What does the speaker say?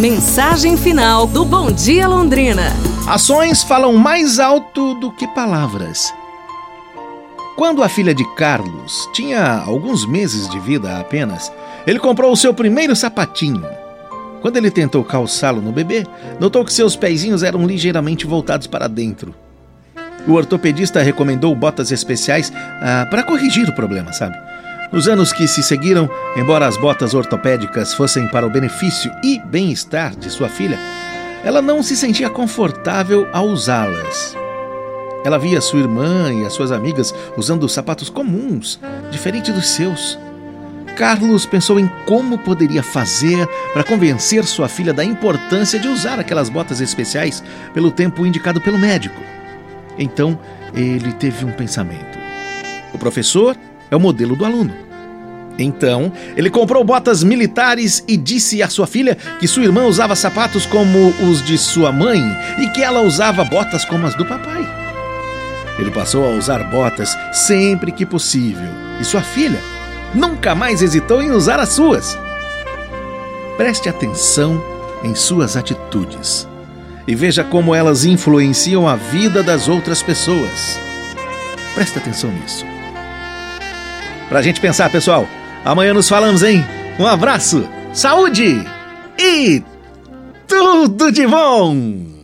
Mensagem final do Bom Dia Londrina. Ações falam mais alto do que palavras. Quando a filha de Carlos tinha alguns meses de vida apenas, ele comprou o seu primeiro sapatinho. Quando ele tentou calçá-lo no bebê, notou que seus pezinhos eram ligeiramente voltados para dentro. O ortopedista recomendou botas especiais ah, para corrigir o problema, sabe? Nos anos que se seguiram, embora as botas ortopédicas fossem para o benefício e bem-estar de sua filha, ela não se sentia confortável ao usá-las. Ela via sua irmã e as suas amigas usando sapatos comuns, diferente dos seus. Carlos pensou em como poderia fazer para convencer sua filha da importância de usar aquelas botas especiais pelo tempo indicado pelo médico. Então, ele teve um pensamento. O professor é o modelo do aluno. Então, ele comprou botas militares e disse à sua filha que sua irmã usava sapatos como os de sua mãe e que ela usava botas como as do papai. Ele passou a usar botas sempre que possível e sua filha nunca mais hesitou em usar as suas. Preste atenção em suas atitudes e veja como elas influenciam a vida das outras pessoas. Preste atenção nisso. Pra gente pensar, pessoal. Amanhã nos falamos, hein? Um abraço, saúde e tudo de bom!